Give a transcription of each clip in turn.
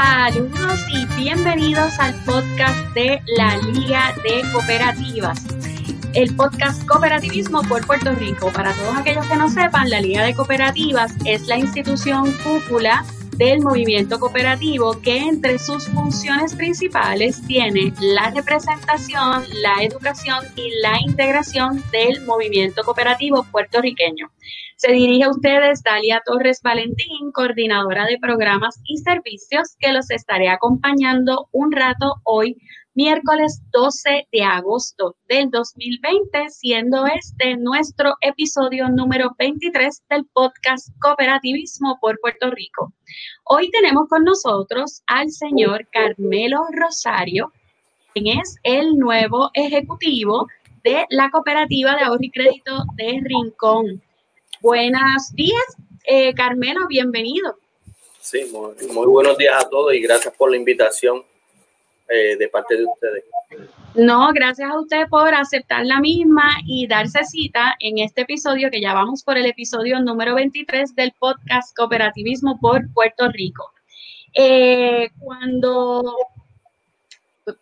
Saludos y bienvenidos al podcast de la Liga de Cooperativas, el podcast Cooperativismo por Puerto Rico. Para todos aquellos que no sepan, la Liga de Cooperativas es la institución cúpula del movimiento cooperativo que entre sus funciones principales tiene la representación, la educación y la integración del movimiento cooperativo puertorriqueño. Se dirige a ustedes Dalia Torres Valentín, coordinadora de programas y servicios, que los estaré acompañando un rato hoy, miércoles 12 de agosto del 2020, siendo este nuestro episodio número 23 del podcast Cooperativismo por Puerto Rico. Hoy tenemos con nosotros al señor Carmelo Rosario, quien es el nuevo ejecutivo de la cooperativa de ahorro y crédito de Rincón. Buenos días, eh, Carmelo, bienvenido. Sí, muy, buenos días a todos y gracias por la invitación eh, de parte de ustedes. No, gracias a usted por aceptar la misma y darse cita en este episodio, que ya vamos por el episodio número 23 del podcast Cooperativismo por Puerto Rico. Eh, cuando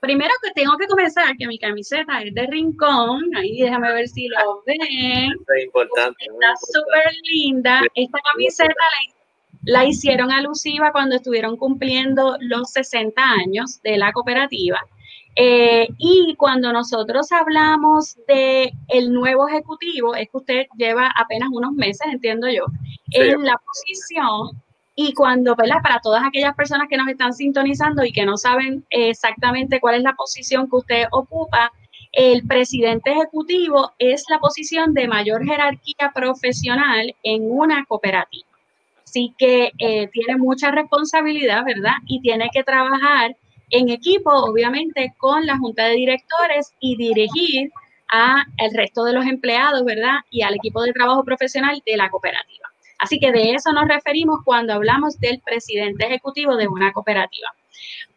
primero que tengo que comenzar que mi camiseta es de rincón, ahí déjame ver si lo ven. Es importante. Está súper linda. Esta camiseta la, hicieron alusiva cuando estuvieron cumpliendo los 60 años de la cooperativa. Eh, y cuando nosotros hablamos de el nuevo ejecutivo, es que usted lleva apenas unos meses, entiendo yo, en la posición y cuando, ¿verdad? Para todas aquellas personas que nos están sintonizando y que no saben exactamente cuál es la posición que usted ocupa, el presidente ejecutivo es la posición de mayor jerarquía profesional en una cooperativa. Así que eh, tiene mucha responsabilidad, ¿verdad? Y tiene que trabajar en equipo, obviamente, con la junta de directores y dirigir a el resto de los empleados, ¿verdad? Y al equipo de trabajo profesional de la cooperativa. Así que de eso nos referimos cuando hablamos del presidente ejecutivo de una cooperativa.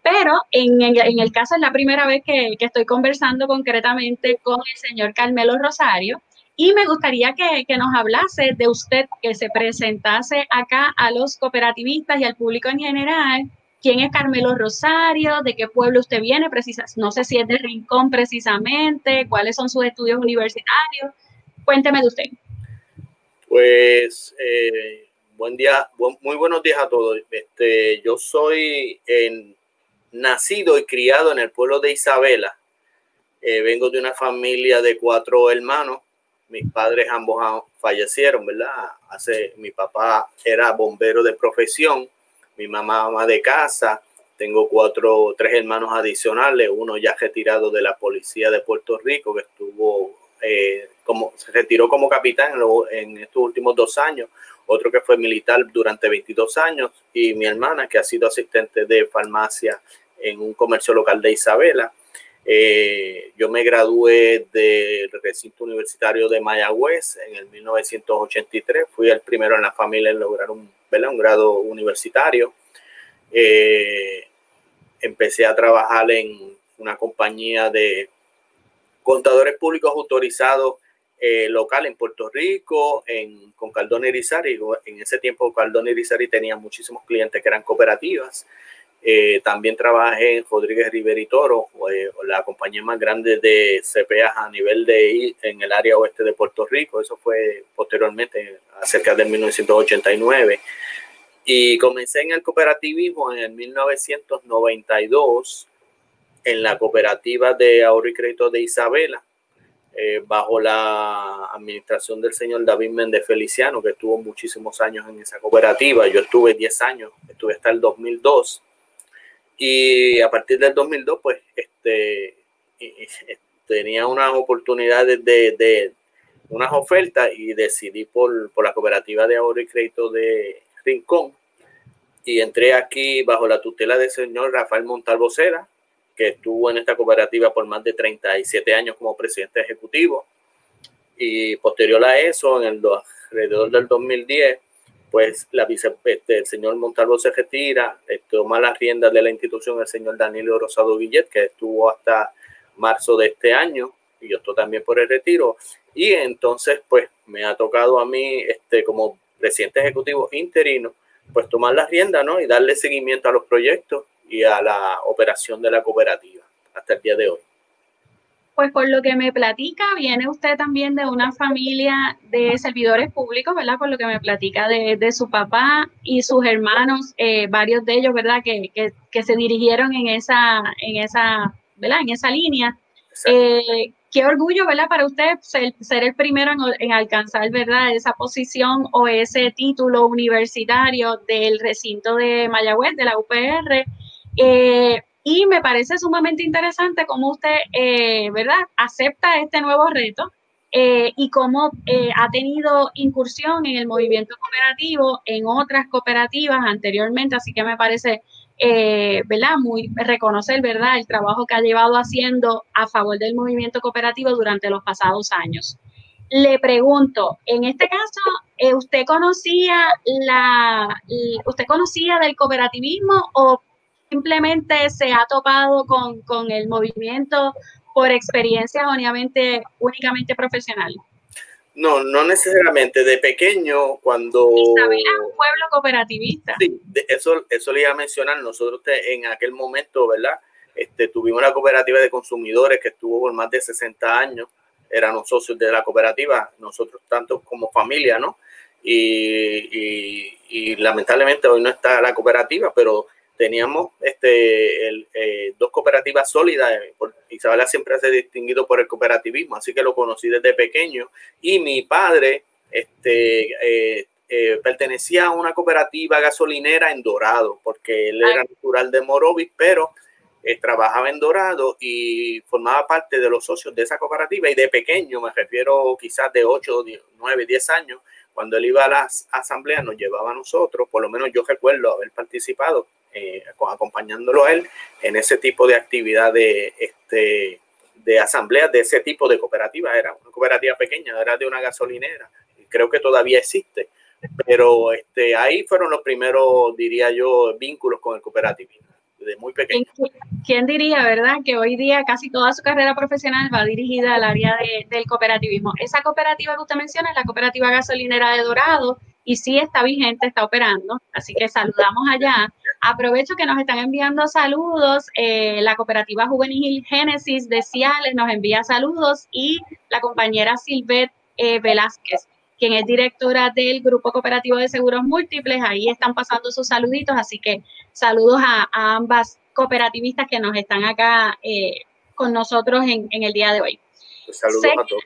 Pero en, el caso es la primera vez que, estoy conversando concretamente con el señor Carmelo Rosario y me gustaría que, nos hablase de usted, que se presentase acá a los cooperativistas y al público en general. ¿Quién es Carmelo Rosario? ¿De qué pueblo usted viene? Precisa, no sé si es de Rincón precisamente. ¿Cuáles son sus estudios universitarios? Cuénteme de usted. Pues eh, buen día, muy buenos días a todos. Este, yo soy nacido y criado en el pueblo de Isabela. Eh, vengo de una familia de cuatro hermanos. Mis padres ambos fallecieron, ¿verdad? Hace, mi papá era bombero de profesión, mi mamá ama de casa. Tengo cuatro, tres hermanos adicionales, uno ya retirado de la policía de Puerto Rico que estuvo eh, como, se retiró como capitán en, estos últimos dos años, otro que fue militar durante 22 años y mi hermana que ha sido asistente de farmacia en un comercio local de Isabela. Eh, yo me gradué del recinto universitario de Mayagüez en el 1983. Fui el primero en la familia en lograr un, un grado universitario. Eh, empecé a trabajar en una compañía de contadores públicos autorizados eh, local en Puerto Rico, en, con Caldón Irizarry. En ese tiempo Caldón Irizarry tenía muchísimos clientes que eran cooperativas. Eh, también trabajé en Rodríguez Rivera y Toro, eh, la compañía más grande de CPA a nivel de en el área oeste de Puerto Rico. Eso fue posteriormente, cerca de 1989. Y comencé en el cooperativismo en el 1992 en la cooperativa de ahorro y crédito de Isabela, eh, bajo la administración del señor David Méndez Feliciano, que estuvo muchísimos años en esa cooperativa. Yo estuve 10 años, estuve hasta el 2002. Y a partir del 2002, pues, este, tenía unas oportunidades de, de, unas ofertas y decidí por, por la cooperativa de ahorro y crédito de Rincón. Y entré aquí bajo la tutela del señor Rafael Montalvo Cera, que estuvo en esta cooperativa por más de 37 años como presidente ejecutivo. Y posterior a eso, en el alrededor del 2010, pues la vice, este, el señor Montalvo se retira, toma las riendas de la institución el señor Danilo Rosado Villet, que estuvo hasta marzo de este año, y yo estoy también por el retiro. Y entonces, pues me ha tocado a mí, este, como presidente ejecutivo interino, pues tomar las riendas, ¿no? Y darle seguimiento a los proyectos y a la operación de la cooperativa hasta el día de hoy. Pues por lo que me platica, viene usted también de una familia de servidores públicos, ¿verdad? Por lo que me platica de, su papá y sus hermanos, eh, varios de ellos, ¿verdad? Que, que, se dirigieron en esa, en esa, ¿verdad? En esa línea. Eh, qué orgullo, ¿verdad? Para usted ser, el primero en, alcanzar, ¿verdad? Esa posición o ese título universitario del recinto de Mayagüez, de la UPR. Eh, y me parece sumamente interesante cómo usted, eh, ¿verdad?, acepta este nuevo reto eh, y cómo eh, ha tenido incursión en el movimiento cooperativo, en otras cooperativas anteriormente. Así que me parece, ¿verdad?, muy reconocer, ¿verdad?, el trabajo que ha llevado haciendo a favor del movimiento cooperativo durante los pasados años. Le pregunto, en este caso, ¿usted conocía la, usted conocía del cooperativismo o simplemente se ha topado con, el movimiento por experiencias únicamente, únicamente profesional? No, no necesariamente. De pequeño, cuando... Isabel es un pueblo cooperativista. Sí, eso, eso le iba a mencionar. Nosotros en aquel momento, ¿verdad? Este, tuvimos una cooperativa de consumidores que estuvo por más de 60 años. Éramos socios de la cooperativa, nosotros tanto como familia, ¿no? Y, y lamentablemente hoy no está la cooperativa, pero teníamos este, eh, dos cooperativas sólidas. Isabela siempre se ha distinguido por el cooperativismo, así que lo conocí desde pequeño. Y mi padre este, eh, eh, pertenecía a una cooperativa gasolinera en Dorado, porque él era natural de Morovis, pero trabajaba en Dorado y formaba parte de los socios de esa cooperativa. Y de pequeño, me refiero quizás de 8, 9, 10 años, cuando él iba a las asambleas, nos llevaba a nosotros, por lo menos yo recuerdo haber participado eh, acompañándolo a él en ese tipo de actividad de, este, de asambleas de ese tipo de cooperativa. Era una cooperativa pequeña, era de una gasolinera. Creo que todavía existe. Pero este, ahí fueron los primeros, diría yo, vínculos con el cooperativismo, desde muy pequeño. ¿Quién diría, verdad, que hoy día casi toda su carrera profesional va dirigida al área del cooperativismo? Esa cooperativa que usted menciona es la cooperativa gasolinera de Dorado y sí está vigente, está operando. Así que saludamos allá Aprovecho que nos están enviando saludos. Eh, la cooperativa juvenil Génesis de Ciales nos envía saludos y la compañera Silvet eh, Velázquez, quien es directora del Grupo Cooperativo de Seguros Múltiples. Ahí están pasando sus saluditos, así que saludos a, ambas cooperativistas que nos están acá eh, con nosotros en, el día de hoy. saludos a todos.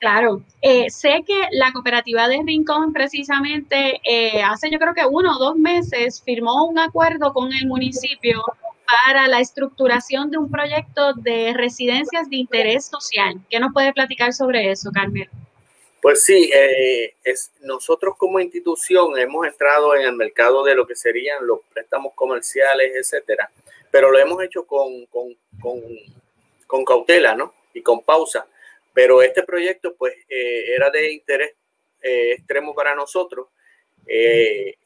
Claro, eh, sé que la cooperativa de Rincón precisamente eh, hace yo creo que uno o dos meses firmó un acuerdo con el municipio para la estructuración de un proyecto de residencias de interés social. ¿Qué nos puede platicar sobre eso, Carmen? Pues sí, eh, es, nosotros como institución hemos entrado en el mercado de lo que serían los préstamos comerciales, etcétera, pero lo hemos hecho con, con, con, cautela, ¿no? Y con pausa pero este proyecto pues eh, era de interés eh, extremo para nosotros. El,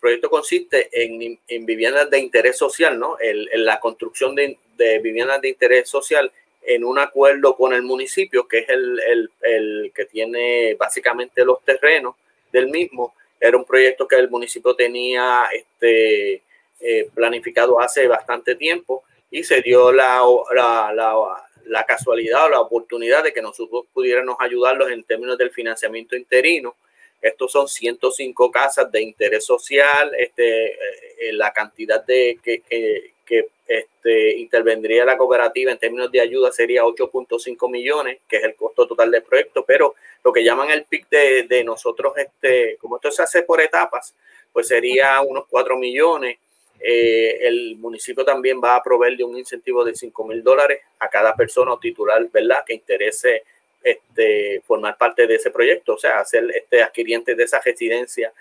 proyecto consiste en, en, viviendas de interés social, ¿no? en la construcción de, de, viviendas de interés social en un acuerdo con el municipio, que es el, el, el que tiene básicamente los terrenos del mismo. Era un proyecto que el municipio tenía este, planificado hace bastante tiempo y se dio la, la, la la casualidad o la oportunidad de que nosotros pudiéramos ayudarlos en términos del financiamiento interino. Estos son 105 casas de interés social, este, eh, la cantidad de que, que, este, intervendría la cooperativa en términos de ayuda sería 8.5 millones, que es el costo total del proyecto, pero lo que llaman el PIC de, de nosotros, este, como esto se hace por etapas, pues sería unos 4 millones eh, el municipio también va a proveer de un incentivo de 5 mil dólares a cada persona o titular, ¿verdad?, que interese este, formar parte de ese proyecto, o sea, ser este, adquiriente de esa residencia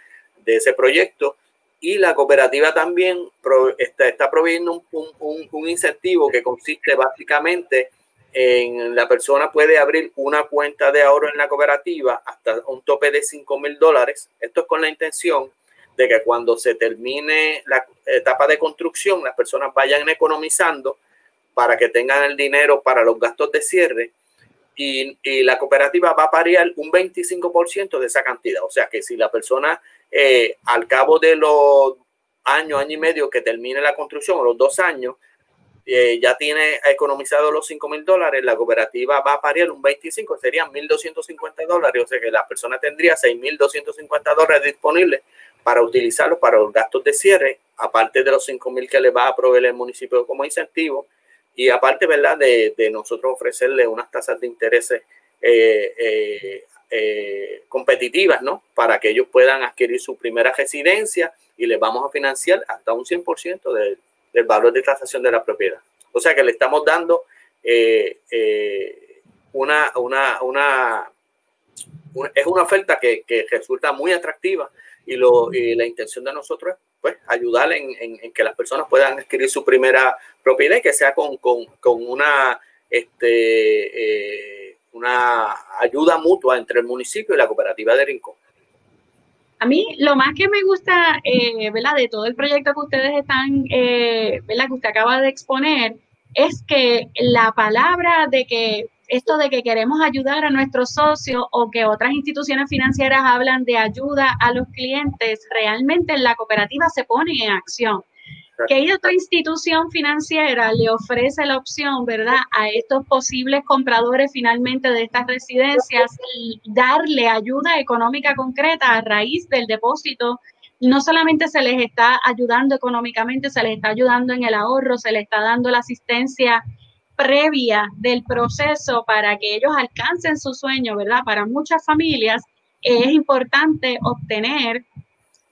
de ese proyecto. Y la cooperativa también está, está, proveyendo un, un, incentivo que consiste básicamente en la persona puede abrir una cuenta de ahorro en la cooperativa hasta un tope de 5 mil dólares. Esto es con la intención de que cuando se termine la etapa de construcción, las personas vayan economizando para que tengan el dinero para los gastos de cierre y, y, la cooperativa va a parear un 25% de esa cantidad. O sea que si la persona eh, al cabo de los años, año y medio que termine la construcción, o los dos años, eh, ya tiene economizado los 5 mil dólares, la cooperativa va a parir un 25, serían 1.250 dólares, o sea que la persona tendría 6.250 dólares disponibles para utilizarlos para los gastos de cierre, aparte de los 5 mil que le va a proveer el municipio como incentivo, y aparte, ¿verdad?, de, de nosotros ofrecerle unas tasas de interés eh, eh, eh, competitivas, ¿no? Para que ellos puedan adquirir su primera residencia y les vamos a financiar hasta un 100% de, del valor de tasación de la propiedad. O sea que le estamos dando una, una, una, es una oferta que, que, resulta muy atractiva y, lo, y la intención de nosotros es pues, ayudar en, en, que las personas puedan adquirir su primera propiedad y que sea con, una, este, eh, una ayuda mutua entre el municipio y la cooperativa de Rincón. A mí lo más que me gusta, eh. De todo el proyecto que ustedes están, eh, ¿verdad? Que usted acaba de exponer, es que la palabra de que esto de que queremos ayudar a nuestros socios o que otras instituciones financieras hablan de ayuda a los clientes, realmente en la cooperativa se pone en acción que otra institución financiera le ofrece la opción, ¿verdad?, a estos posibles compradores finalmente de estas residencias y darle ayuda económica concreta a raíz del depósito. No solamente se les está ayudando económicamente, se les está ayudando en el ahorro, se les está dando la asistencia previa del proceso para que ellos alcancen su sueño, ¿verdad? Para muchas familias es importante obtener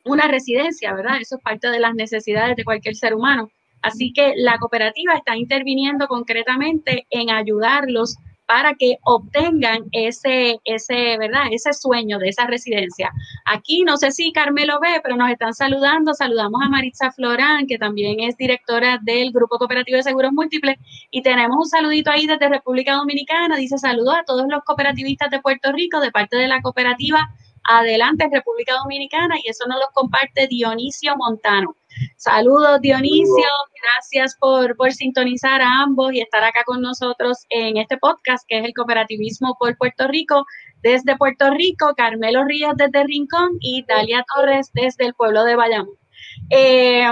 una residencia, ¿verdad? Eso es parte de las necesidades de cualquier ser humano. Así que la cooperativa está interviniendo concretamente en ayudarlos para que obtengan ese, ese, ¿verdad? Ese sueño de esa residencia. Aquí no sé si Carmelo ve, pero nos están saludando. Saludamos a Maritza Florán, que también es directora del Grupo Cooperativo de Seguros Múltiples. Y tenemos un saludito ahí desde República Dominicana. Dice saludos a todos los cooperativistas de Puerto Rico de parte de la cooperativa adelante en República Dominicana y eso nos lo comparte Dionisio Montano. Saludos Dionisio, gracias por, por sintonizar a ambos y estar acá con nosotros en este podcast que es el cooperativismo por Puerto Rico. Desde Puerto Rico, Carmelo Ríos desde Rincón y Dalia Torres desde el pueblo de Bayamón. Eh,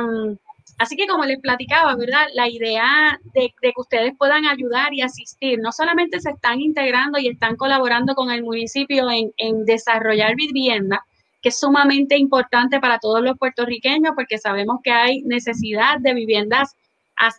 Así que como les platicaba, ¿verdad? La idea de, que ustedes puedan ayudar y asistir, no solamente se están integrando y están colaborando con el municipio en, desarrollar vivienda, que es sumamente importante para todos los puertorriqueños porque sabemos que hay necesidad de viviendas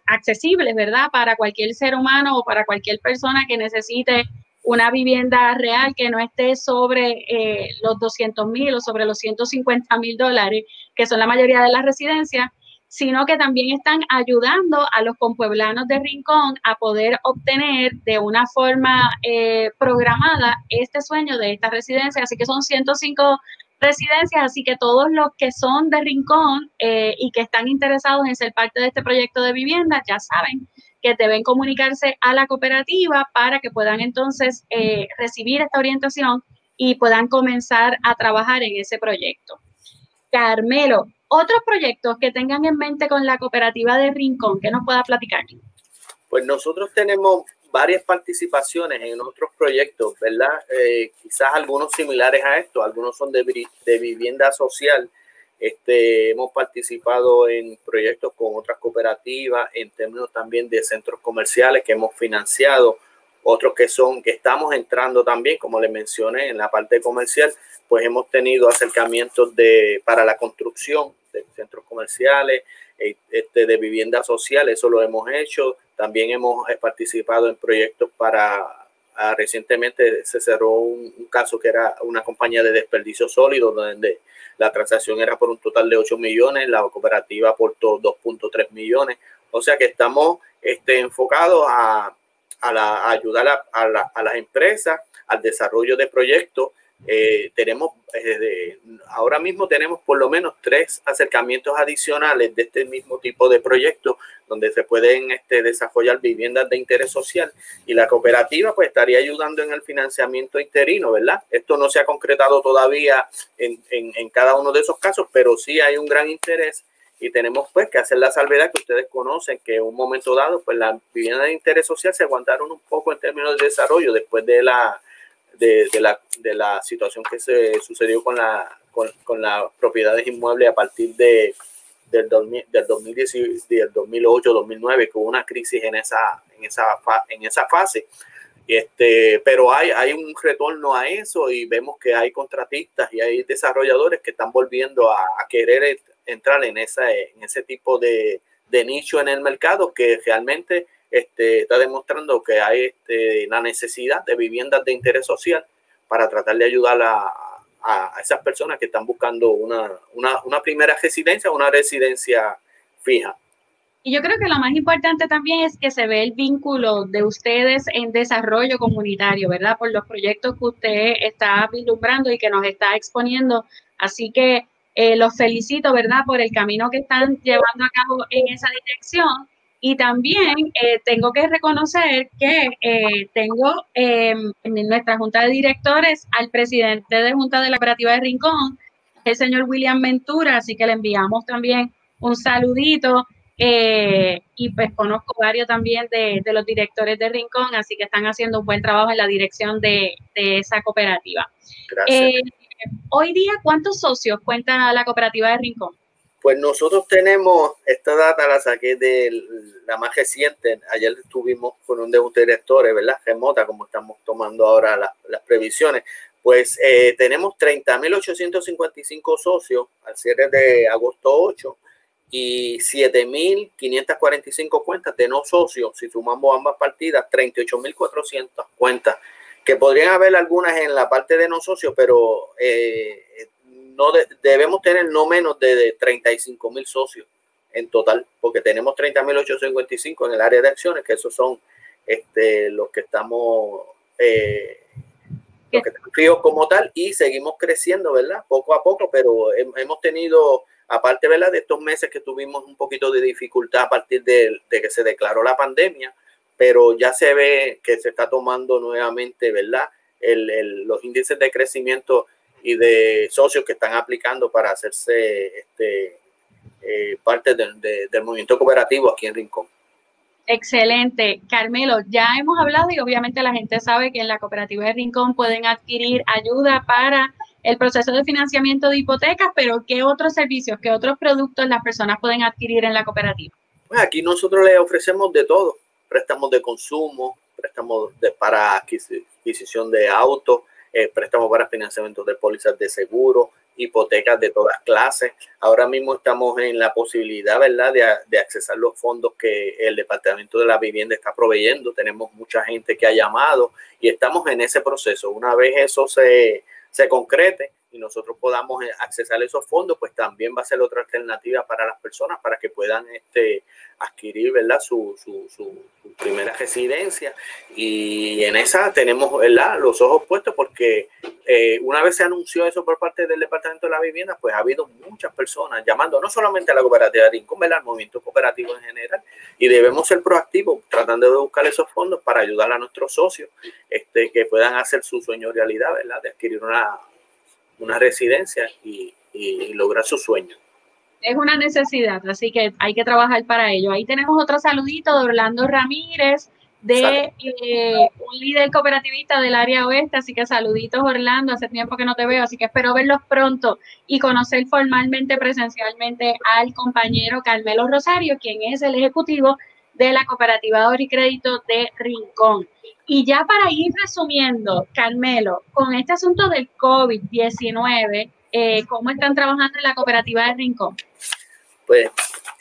accesibles, ¿verdad? Para cualquier ser humano o para cualquier persona que necesite una vivienda real que no esté sobre eh, los 200 mil o sobre los 150 mil dólares, que son la mayoría de las residencias sino que también están ayudando a los compueblanos de Rincón a poder obtener de una forma eh, programada este sueño de esta residencia. Así que son 105 residencias, así que todos los que son de Rincón eh, y que están interesados en ser parte de este proyecto de vivienda ya saben que deben comunicarse a la cooperativa para que puedan entonces eh, recibir esta orientación y puedan comenzar a trabajar en ese proyecto. Carmelo, otros proyectos que tengan en mente con la cooperativa de Rincón, que nos pueda platicar. Pues nosotros tenemos varias participaciones en otros proyectos, ¿verdad? Eh, quizás algunos similares a esto, algunos son de, de vivienda social. Este, hemos participado en proyectos con otras cooperativas, en términos también de centros comerciales que hemos financiado, otros que son, que estamos entrando también, como les mencioné, en la parte comercial, pues hemos tenido acercamientos de, para la construcción de centros comerciales, eh, este, de vivienda social, eso lo hemos hecho. También hemos eh, participado en proyectos para, ah, recientemente se cerró un, caso que era una compañía de desperdicio sólido, donde la transacción era por un total de 8 millones, la cooperativa aportó 2.3 millones. O sea que estamos este, enfocados a, a, la, ayudar a, a las empresas al desarrollo de proyectos eh, tenemos, eh, ahora mismo tenemos por lo menos tres acercamientos adicionales de este mismo tipo de proyectos donde se pueden este, desarrollar viviendas de interés social y la cooperativa pues estaría ayudando en el financiamiento interino, ¿verdad? Esto no se ha concretado todavía en, en cada uno de esos casos, pero sí hay un gran interés y tenemos pues que hacer la salvedad que ustedes conocen que en un momento dado pues las viviendas de interés social se aguantaron un poco en términos de desarrollo después de la de, la, de la situación que se sucedió con la con, con las propiedades inmuebles a partir de del, 2000, del, 2010, del 2008 2009 que hubo una crisis en esa en esa en esa fase. Este, pero hay, hay un retorno a eso y vemos que hay contratistas y hay desarrolladores que están volviendo a, a querer entrar en, esa, en ese tipo de, de, nicho en el mercado que realmente este, está demostrando que hay este, la necesidad de viviendas de interés social para tratar de ayudar a, a, esas personas que están buscando una, una, una primera residencia, una residencia fija. Y yo creo que lo más importante también es que se ve el vínculo de ustedes en desarrollo comunitario, ¿verdad? Por los proyectos que usted está vislumbrando y que nos está exponiendo. Así que eh, los felicito, ¿verdad? Por el camino que están llevando a cabo en esa dirección. Y también eh, tengo que reconocer que eh, tengo em, en nuestra junta de directores al presidente de Junta de la Cooperativa de Rincón, el señor William Ventura, así que le enviamos también un saludito eh, y pues conozco varios también de, los directores de Rincón, así que están haciendo un buen trabajo en la dirección de, esa cooperativa. Eh, hoy día, ¿cuántos socios cuenta la cooperativa de Rincón? Pues nosotros tenemos, esta data la saqué de la más reciente, ayer estuvimos con un de los directores, ¿verdad? Remota, como estamos tomando ahora las previsiones. Pues eh, tenemos 30.855 socios al cierre de agosto 8 y 7.545 cuentas de no socios, si sumamos ambas partidas, 38.400 cuentas, que podrían haber algunas en la parte de no socios, pero eh, no debemos tener no menos de, 35.000 socios en total, porque tenemos 30.855 en el área de acciones, que esos son este, los que estamos... Eh, los que estamos como tal y seguimos creciendo, ¿verdad? Poco a poco, pero hemos tenido aparte ¿verdad? de estos meses que tuvimos un poquito de dificultad a partir de, que se declaró la pandemia, pero ya se ve que se está tomando nuevamente ¿verdad? los índices de crecimiento y de socios que están aplicando para hacerse este, eh, parte del movimiento cooperativo aquí en Rincón. Excelente. Carmelo, ya hemos hablado y obviamente la gente sabe que en la cooperativa de Rincón pueden adquirir ayuda para el proceso de financiamiento de hipotecas, pero ¿qué otros servicios, qué otros productos las personas pueden adquirir en la cooperativa? Pues aquí nosotros les ofrecemos de todo, préstamos de consumo, préstamos para adquisición de autos, eh, préstamos para financiamiento de pólizas de seguro, hipotecas de todas clases. Ahora mismo estamos en la posibilidad, ¿verdad?, de, de, accesar los fondos que el Departamento de la Vivienda está proveyendo. Tenemos mucha gente que ha llamado y estamos en ese proceso. Una vez eso se, se concrete y nosotros podamos eh, accesar esos fondos, pues también va a ser otra alternativa para las personas para que puedan este, adquirir ¿verdad? Su, su, su, primera residencia. Y en esa tenemos ¿verdad? los ojos puestos porque eh, una vez se anunció eso por parte del Departamento de la Vivienda, pues ha habido muchas personas llamando no solamente a la cooperativa de Rincón, al movimiento cooperativo en general, y debemos ser proactivos tratando de buscar esos fondos para ayudar a nuestros socios este, que puedan hacer su sueño realidad, ¿verdad? de adquirir una, una residencia y, y lograr su sueño es una necesidad, así que hay que trabajar para ello. Ahí tenemos otro saludito de Orlando Ramírez, de eh, un líder cooperativista del área oeste, así que saluditos Orlando, hace tiempo que no te veo, así que espero verlos pronto y conocer formalmente, presencialmente al compañero Carmelo Rosario, quien es el ejecutivo de la cooperativa de y Crédito de Rincón. Y ya para ir resumiendo, Carmelo, con este asunto del COVID-19, eh, ¿cómo están trabajando en la cooperativa de Rincón? Pues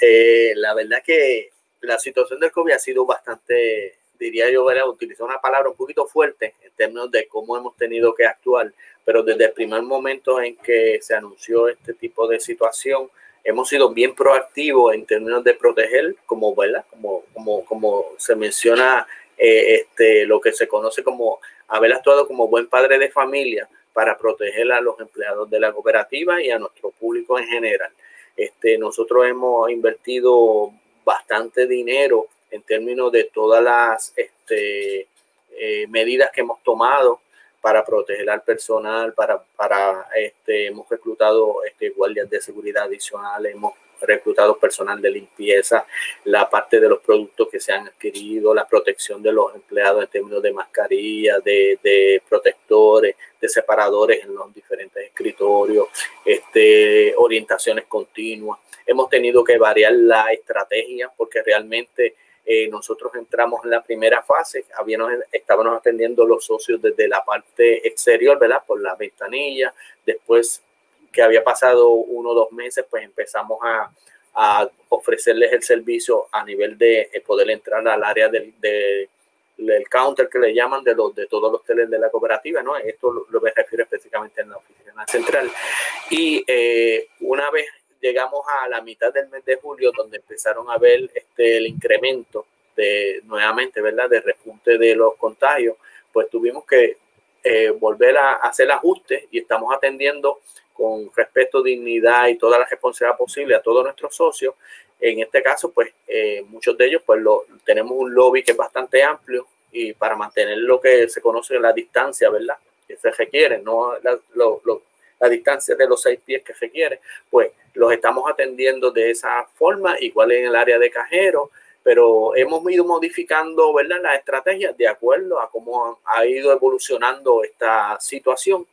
eh, la verdad que la situación del COVID ha sido bastante, diría yo, ¿verdad? utilizar una palabra un poquito fuerte en términos de cómo hemos tenido que actuar, pero desde el primer momento en que se anunció este tipo de situación, hemos sido bien proactivos en términos de proteger, como, ¿verdad? como, como, como se menciona, eh, este, lo que se conoce como haber actuado como buen padre de familia, para proteger a los empleados de la cooperativa y a nuestro público en general. Este, nosotros hemos invertido bastante dinero en términos de todas las este, eh, medidas que hemos tomado para proteger al personal, para, para este, hemos reclutado este, guardias de seguridad adicionales, hemos reclutado personal de limpieza, la parte de los productos que se han adquirido, la protección de los empleados en términos de mascarillas, de, de, protectores, de separadores en los diferentes escritorios, este, orientaciones continuas. Hemos tenido que variar la estrategia porque realmente eh, nosotros entramos en la primera fase, habíamos, estábamos atendiendo los socios desde la parte exterior, ¿verdad? Por la ventanilla. Después que había pasado uno o dos meses, pues empezamos a, a ofrecerles el servicio a nivel de eh, poder entrar al área del, de, del counter que le llaman de, los, de todos los teles de la cooperativa, ¿no? Esto lo, lo me refiero específicamente en la oficina central. Y eh, una vez llegamos a la mitad del mes de julio, donde empezaron a ver este, el incremento de nuevamente, ¿verdad?, de repunte de los contagios, pues tuvimos que eh, volver a hacer ajustes y estamos atendiendo con respeto, dignidad y toda la responsabilidad posible a todos nuestros socios. En este caso, pues eh, muchos de ellos, pues lo, tenemos un lobby que es bastante amplio y para mantener lo que se conoce la distancia, ¿verdad? Que se requiere, no la, lo, la distancia de los seis pies que requiere, pues los estamos atendiendo de esa forma, igual en el área de cajero, pero hemos ido modificando ¿verdad? las estrategias de acuerdo a cómo ha ido evolucionando esta situación.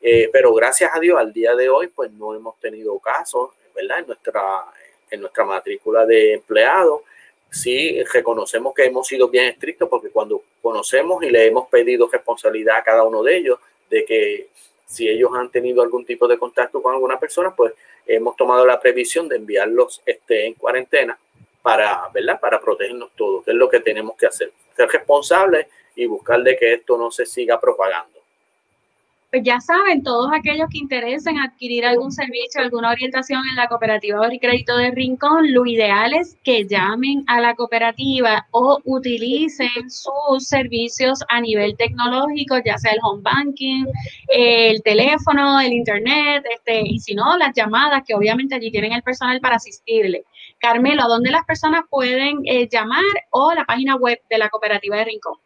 Eh, pero gracias a Dios, al día de hoy, pues no hemos tenido casos, ¿verdad? En nuestra, en nuestra matrícula de empleados. Sí, reconocemos que hemos sido bien estrictos porque cuando conocemos y le hemos pedido responsabilidad a cada uno de ellos de que si ellos han tenido algún tipo de contacto con alguna persona, pues hemos tomado la previsión de enviarlos este, en cuarentena para, ¿verdad? para protegernos todos, que es lo que tenemos que hacer. Ser responsables y buscar de que esto no se siga propagando pues ya saben, todos aquellos que interesen adquirir algún servicio, alguna orientación en la cooperativa de crédito de Rincón, lo ideal es que llamen a la cooperativa o utilicen sus servicios a nivel tecnológico, ya sea el home banking, el teléfono, el internet, este, y si no, las llamadas, que obviamente allí tienen el personal para asistirle. Carmelo, ¿a dónde las personas pueden eh, llamar o la página web de la cooperativa de Rincón?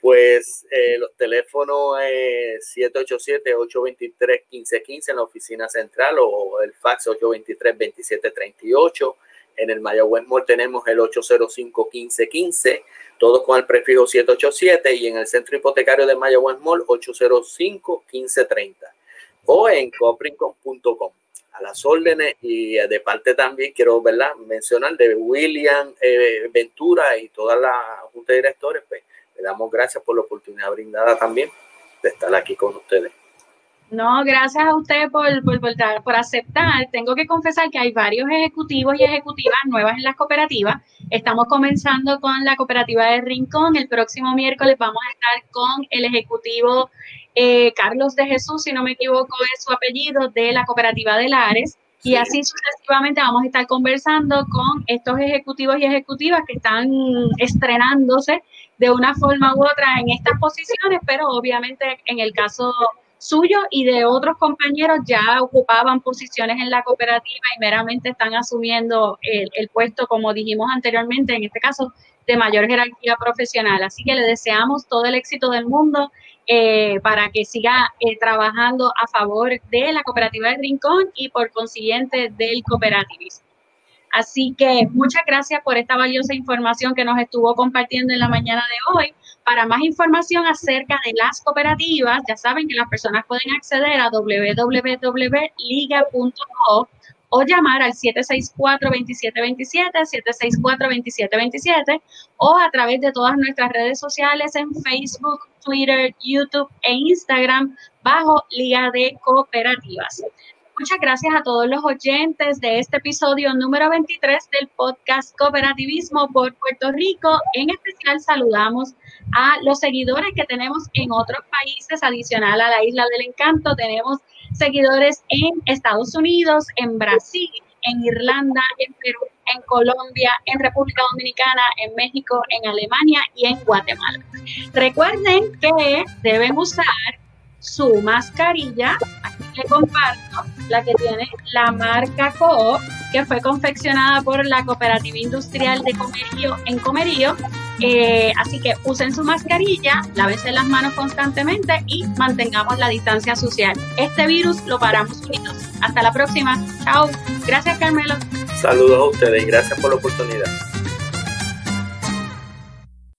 Pues eh, los teléfonos eh, 787-823-1515 en la oficina central o el fax 823-2738. En el Mayagüez Mall tenemos el 805-1515, todos con el prefijo 787 y en el centro hipotecario de Mayagüez Mall 805-1530 o en coprincom.com a las órdenes y de parte también quiero ¿verdad? mencionar de William eh, Ventura y toda la junta de directores, pues le damos gracias por la oportunidad brindada también de estar aquí con ustedes. No, gracias a usted por, por, por, aceptar. Tengo que confesar que hay varios ejecutivos y ejecutivas nuevas en las cooperativas. Estamos comenzando con la cooperativa de Rincón. El próximo miércoles vamos a estar con el ejecutivo eh, Carlos de Jesús, si no me equivoco es su apellido, de la cooperativa de Lares. Y así sucesivamente vamos a estar conversando con estos ejecutivos y ejecutivas que están estrenándose de una forma u otra en estas posiciones, pero obviamente en el caso suyo y de otros compañeros ya ocupaban posiciones en la cooperativa y meramente están asumiendo el, puesto, como dijimos anteriormente, en este caso, de mayor jerarquía profesional. Así que le deseamos todo el éxito del mundo eh, para que siga eh, trabajando a favor de la cooperativa de Rincón y por consiguiente del cooperativismo. Así que muchas gracias por esta valiosa información que nos estuvo compartiendo en la mañana de hoy. Para más información acerca de las cooperativas, ya saben que las personas pueden acceder a www.liga.co o llamar al 764-2727, 764-2727 o a través de todas nuestras redes sociales en Facebook, Twitter, YouTube e Instagram bajo Liga de Cooperativas. Muchas gracias a todos los oyentes de este episodio número 23 del podcast Cooperativismo por Puerto Rico. En especial saludamos a los seguidores que tenemos en otros países adicional a la Isla del Encanto. Tenemos seguidores en Estados Unidos, en Brasil, en Irlanda, en Perú, en Colombia, en República Dominicana, en México, en Alemania y en Guatemala. Recuerden que deben usar su mascarilla. Aquí le comparto la que tiene la marca Coop, que fue confeccionada por la Cooperativa Industrial de Comerío en Comerío. Eh, así que usen su mascarilla, lávense las manos constantemente y mantengamos la distancia social. Este virus lo paramos unidos. Hasta la próxima. Chao. Gracias, Carmelo. Saludos a ustedes y gracias por la oportunidad.